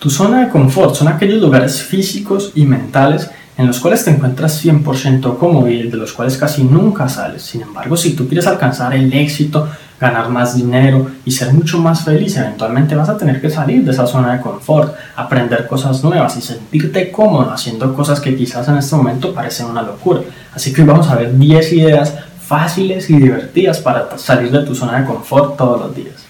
Tu zona de confort son aquellos lugares físicos y mentales en los cuales te encuentras 100% cómodo y de los cuales casi nunca sales. Sin embargo, si tú quieres alcanzar el éxito, ganar más dinero y ser mucho más feliz, eventualmente vas a tener que salir de esa zona de confort, aprender cosas nuevas y sentirte cómodo haciendo cosas que quizás en este momento parecen una locura. Así que hoy vamos a ver 10 ideas fáciles y divertidas para salir de tu zona de confort todos los días.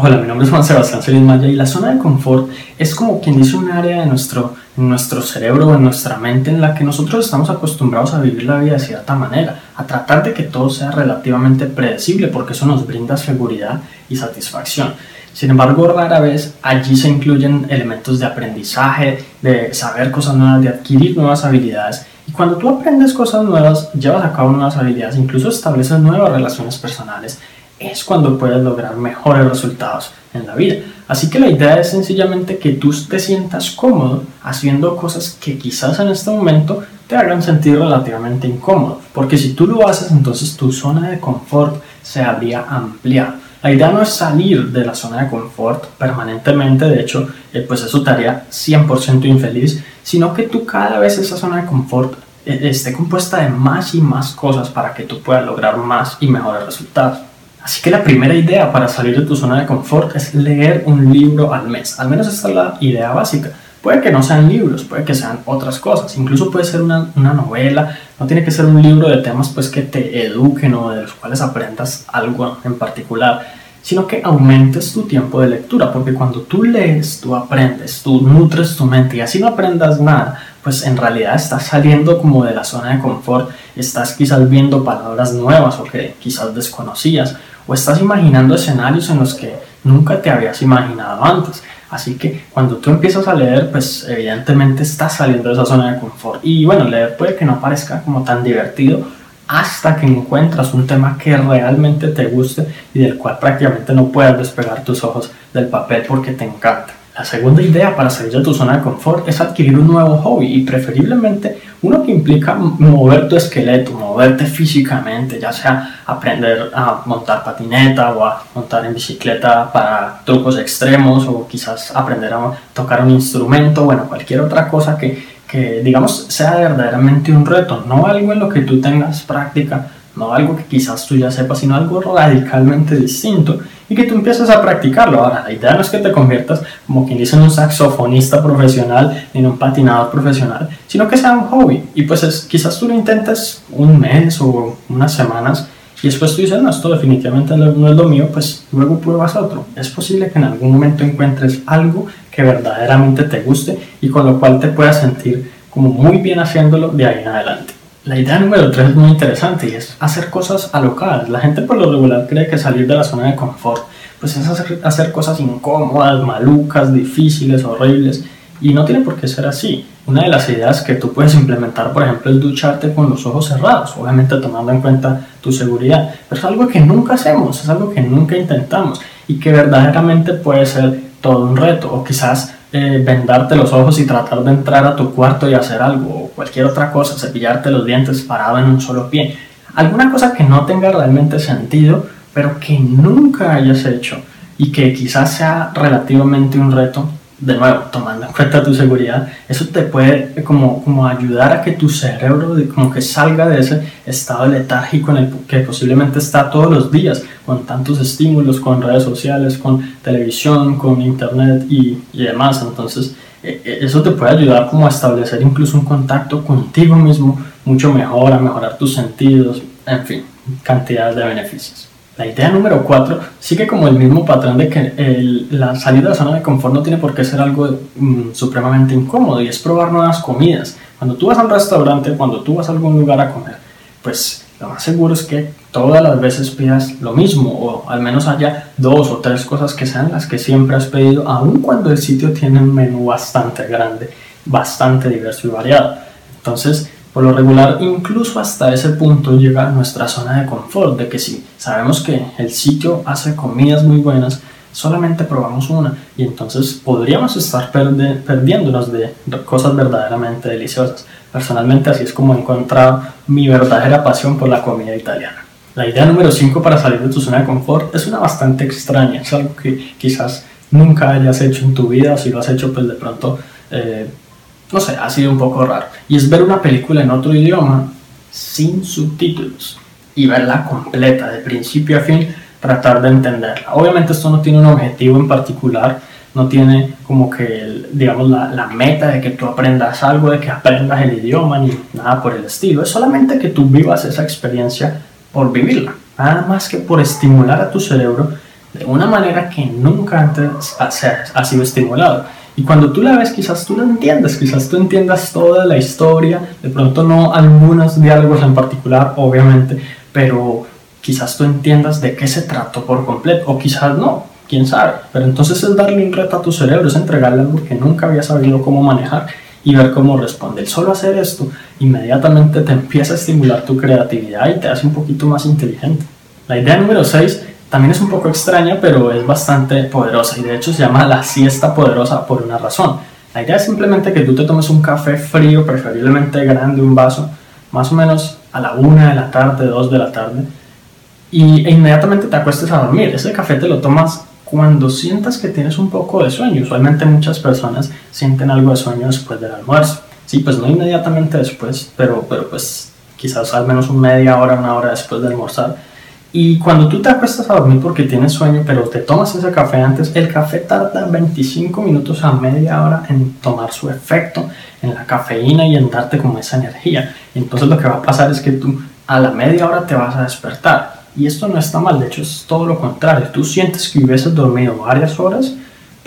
Hola, mi nombre es Juan Sebastián Celis Maya y la zona de confort es como quien dice un área de nuestro, nuestro cerebro, en nuestra mente, en la que nosotros estamos acostumbrados a vivir la vida de cierta manera, a tratar de que todo sea relativamente predecible porque eso nos brinda seguridad y satisfacción. Sin embargo, rara vez allí se incluyen elementos de aprendizaje, de saber cosas nuevas, de adquirir nuevas habilidades. Y cuando tú aprendes cosas nuevas, llevas a cabo nuevas habilidades, incluso estableces nuevas relaciones personales, es cuando puedes lograr mejores resultados en la vida. Así que la idea es sencillamente que tú te sientas cómodo haciendo cosas que quizás en este momento te hagan sentir relativamente incómodo. Porque si tú lo haces, entonces tu zona de confort se habría ampliado. La idea no es salir de la zona de confort permanentemente, de hecho, eh, pues eso te haría 100% infeliz, sino que tú cada vez esa zona de confort eh, esté compuesta de más y más cosas para que tú puedas lograr más y mejores resultados. Así que la primera idea para salir de tu zona de confort es leer un libro al mes. Al menos esta es la idea básica. Puede que no sean libros, puede que sean otras cosas. Incluso puede ser una, una, novela. No tiene que ser un libro de temas pues, que te eduquen o de los cuales aprendas algo en particular, sino que aumentes tu tiempo de lectura. Porque cuando tú lees, tú aprendes, tú nutres tu mente y así no aprendas nada, pues en realidad estás saliendo como de la zona de confort. Estás quizás viendo palabras nuevas o que quizás desconocías o estás imaginando escenarios en los que nunca te habías imaginado antes. Así que cuando tú empiezas a leer, pues evidentemente estás saliendo de esa zona de confort. Y bueno, leer puede que no parezca como tan divertido hasta que encuentras un tema que realmente te guste y del cual prácticamente no puedas despegar tus ojos del papel porque te encanta. La segunda idea para salir de tu zona de confort es adquirir un nuevo hobby y preferiblemente uno que implica mover tu esqueleto, moverte físicamente, ya sea aprender a montar patineta o a montar en bicicleta para trucos extremos o quizás aprender a tocar un instrumento, bueno, cualquier otra cosa que, que digamos sea verdaderamente un reto, no algo en lo que tú tengas práctica no algo que quizás tú ya sepas, sino algo radicalmente distinto y que tú empieces a practicarlo. Ahora, la idea no es que te conviertas, como quien dice, en un saxofonista profesional, en un patinador profesional, sino que sea un hobby. Y pues es, quizás tú lo intentes un mes o unas semanas y después tú dices, no, esto definitivamente no es lo mío, pues luego pruebas otro. Es posible que en algún momento encuentres algo que verdaderamente te guste y con lo cual te puedas sentir como muy bien haciéndolo de ahí en adelante. La idea número 3 es muy interesante y es hacer cosas alocadas. La gente por lo regular cree que salir de la zona de confort pues es hacer, hacer cosas incómodas, malucas, difíciles, horribles y no tiene por qué ser así. Una de las ideas que tú puedes implementar, por ejemplo, es ducharte con los ojos cerrados, obviamente tomando en cuenta tu seguridad, pero es algo que nunca hacemos, es algo que nunca intentamos y que verdaderamente puede ser todo un reto o quizás eh, vendarte los ojos y tratar de entrar a tu cuarto y hacer algo, o cualquier otra cosa, cepillarte los dientes parado en un solo pie. Alguna cosa que no tenga realmente sentido, pero que nunca hayas hecho y que quizás sea relativamente un reto de nuevo, tomando en cuenta tu seguridad, eso te puede como, como ayudar a que tu cerebro como que salga de ese estado letárgico en el que posiblemente está todos los días, con tantos estímulos, con redes sociales, con televisión, con internet y, y demás. Entonces, e, e, eso te puede ayudar como a establecer incluso un contacto contigo mismo mucho mejor, a mejorar tus sentidos, en fin, cantidades de beneficios. La idea número cuatro sigue como el mismo patrón de que la salida de zona de confort no tiene por qué ser algo mm, supremamente incómodo y es probar nuevas comidas. Cuando tú vas a un restaurante, cuando tú vas a algún lugar a comer, pues lo más seguro es que todas las veces pidas lo mismo o al menos haya dos o tres cosas que sean las que siempre has pedido, aun cuando el sitio tiene un menú bastante grande, bastante diverso y variado. Entonces, por lo regular, incluso hasta ese punto llega nuestra zona de confort, de que si sabemos que el sitio hace comidas muy buenas, solamente probamos una y entonces podríamos estar perdiéndonos de cosas verdaderamente deliciosas. Personalmente así es como he encontrado mi verdadera pasión por la comida italiana. La idea número 5 para salir de tu zona de confort es una bastante extraña, es algo que quizás nunca hayas hecho en tu vida, o si lo has hecho pues de pronto, eh, no sé, ha sido un poco raro. Y es ver una película en otro idioma sin subtítulos y verla completa, de principio a fin, tratar de entenderla. Obviamente esto no tiene un objetivo en particular, no tiene como que, digamos, la, la, meta de que tú aprendas algo, de que aprendas el idioma, ni nada por el estilo. Es solamente que tú vivas esa experiencia por vivirla, nada más que por estimular a tu cerebro de una manera que nunca antes ha, ha sido estimulado. Y cuando tú la ves, quizás tú la entiendes, quizás tú entiendas toda la historia, de pronto no algunos diálogos en particular, obviamente, pero quizás tú entiendas de qué se trató por completo, o quizás no, quién sabe. Pero entonces es darle un reto a tu cerebro, es entregarle algo que nunca había sabido cómo manejar y ver cómo responde. El solo hacer esto inmediatamente te empieza a estimular tu creatividad y te hace un poquito más inteligente. La idea número 6 también es un poco extraña, pero es bastante poderosa y de hecho se llama la siesta poderosa por una razón. La idea es simplemente que tú te tomes un café frío, preferiblemente grande, un vaso, más o menos a la 1 de la tarde, 2 de la tarde, y, e inmediatamente te acuestes a dormir. Ese café te lo tomas cuando sientas que tienes un poco de sueño. Usualmente muchas personas sienten algo de sueño después del almuerzo. Sí, pues no inmediatamente después, pero, pero pues quizás al menos una media hora, una hora después de almorzar. Y cuando tú te acuestas a dormir porque tienes sueño, pero te tomas ese café antes, el café tarda 25 minutos a media hora en tomar su efecto en la cafeína y en darte como esa energía. Entonces lo que va a pasar es que tú a la media hora te vas a despertar y esto no está mal, de hecho es todo lo contrario. Tú sientes que hubieses dormido varias horas,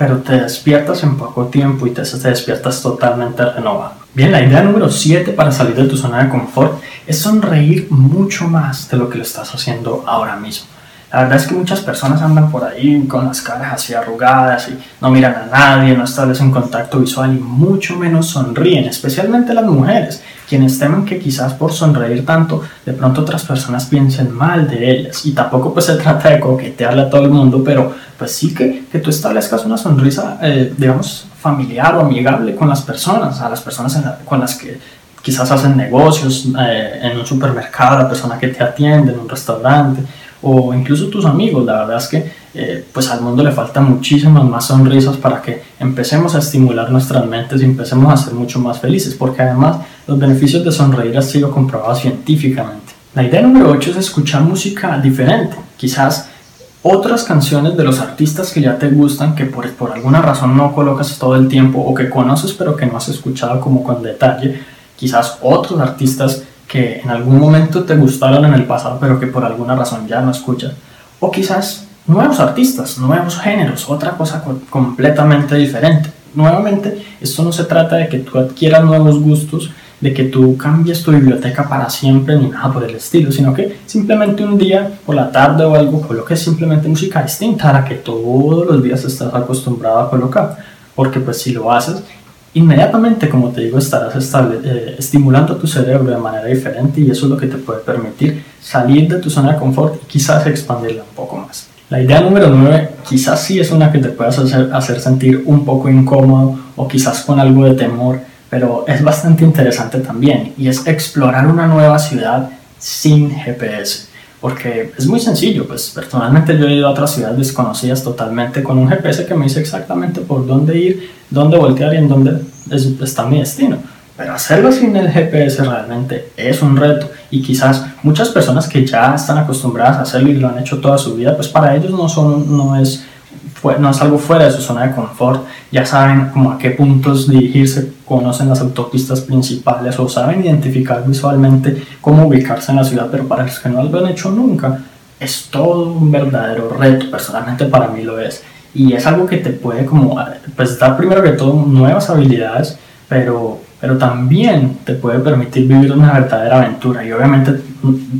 pero te despiertas en poco tiempo y te, despiertas totalmente renovado. Bien, la idea número 7 para salir de tu zona de confort es sonreír mucho más de lo que lo estás haciendo ahora mismo. La verdad es que muchas personas andan por ahí con las caras así arrugadas y no miran a nadie, no establecen contacto visual y mucho menos sonríen, especialmente las mujeres, quienes temen que quizás por sonreír tanto de pronto otras personas piensen mal de ellas. Y tampoco pues se trata de coquetearle a todo el mundo, pero pues sí que, que tú establezcas una sonrisa, eh, digamos, familiar o amigable con las personas, a las personas con las que quizás hacen negocios, eh, en un supermercado, la persona que te atiende, en un restaurante o incluso tus amigos. La verdad es que eh, pues al mundo le faltan muchísimas más sonrisas para que empecemos a estimular nuestras mentes y empecemos a ser mucho más felices, porque además los beneficios de sonreír han sido comprobados científicamente. La idea número 8 es escuchar música diferente, quizás otras canciones de los artistas que ya te gustan, que por, por alguna razón no colocas todo el tiempo o que conoces pero que no has escuchado como con detalle, quizás otros artistas que en algún momento te gustaron en el pasado, pero que por alguna razón ya no escuchas. O quizás nuevos artistas, nuevos géneros, otra cosa completamente diferente. Nuevamente, esto no se trata de que tú adquieras nuevos gustos, de que tú cambies tu biblioteca para siempre ni nada por el estilo, sino que simplemente un día por la tarde o algo coloques simplemente música distinta a la que todos los días estás acostumbrado a colocar. Porque pues si lo haces, inmediatamente, como te digo, estarás eh, estimulando tu cerebro de manera diferente y eso es lo que te puede permitir salir de tu zona de confort y quizás expandirla un poco más. La idea número 9 quizás sí es una que te puedas hacer sentir un poco incómodo o quizás con algo de temor, pero es bastante interesante también y es explorar una nueva ciudad sin GPS porque es muy sencillo, pues personalmente yo he ido a otras ciudades desconocidas totalmente con un GPS que me dice exactamente por dónde ir, dónde voltear y en dónde está mi destino. Pero hacerlo sin el GPS realmente es un reto y quizás muchas personas que ya están acostumbradas a hacerlo y lo han hecho toda su vida, pues para ellos no, son, no es no es algo fuera de su zona de confort, ya saben como a qué puntos dirigirse, conocen las autopistas principales o saben identificar visualmente cómo ubicarse en la ciudad, pero para los que no lo han hecho nunca, es todo un verdadero reto, personalmente para mí lo es. Y es algo que te puede como, pues dar primero que todo nuevas habilidades, pero, pero también te puede permitir vivir una verdadera aventura. Y obviamente,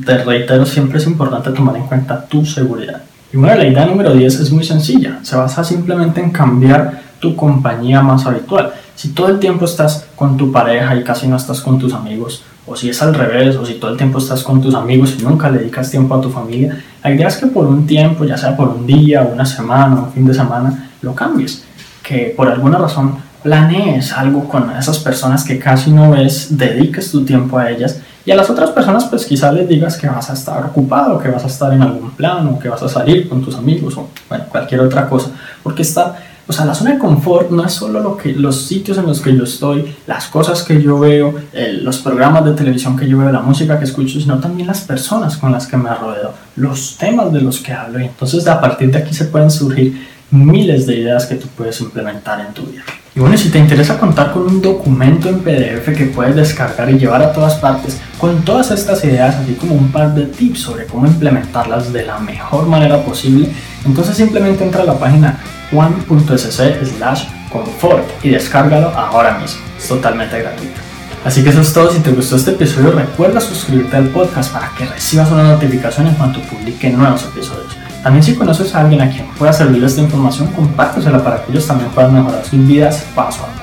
te reitero, siempre es importante tomar en cuenta tu seguridad. Y bueno, la idea número 10 es muy sencilla. Se basa simplemente en cambiar tu compañía más habitual. Si todo el tiempo estás con tu pareja y casi no estás con tus amigos, o si es al revés, o si todo el tiempo estás con tus amigos y nunca le dedicas tiempo a tu familia, la idea es que por un tiempo, ya sea por un día, una semana, un fin de semana, lo cambies. Que por alguna razón planees algo con esas personas que casi no ves, dediques tu tiempo a ellas y a las otras personas pues quizás les digas que vas a estar ocupado, que vas a estar en algún plan o que vas a salir con tus amigos o bueno, cualquier otra cosa, porque está, o sea, la zona de confort no es solo lo que, los sitios en los que yo estoy, las cosas que yo veo, los programas de televisión que yo veo, la música que escucho, sino también las personas con las que me rodeo, los temas de los que hablo y entonces a partir de aquí se pueden surgir miles de ideas que tú puedes implementar en tu vida. Y bueno, si te interesa contar con un documento en PDF que puedes descargar y llevar a todas partes, con todas estas ideas, así como un par de tips sobre cómo implementarlas de la mejor manera posible, entonces simplemente entra a la página juan.sc slash confort y descárgalo ahora mismo. Es totalmente gratuito. Así que eso es todo. Si te gustó este episodio, recuerda suscribirte al podcast para que recibas una notificación en cuanto publique nuevos episodios. También si conoces a alguien a quien pueda servir esta información, compártesela para que ellos también puedan mejorar sus vidas paso a paso.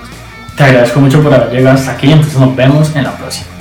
Te agradezco mucho por haber llegado hasta aquí, entonces nos vemos en la próxima.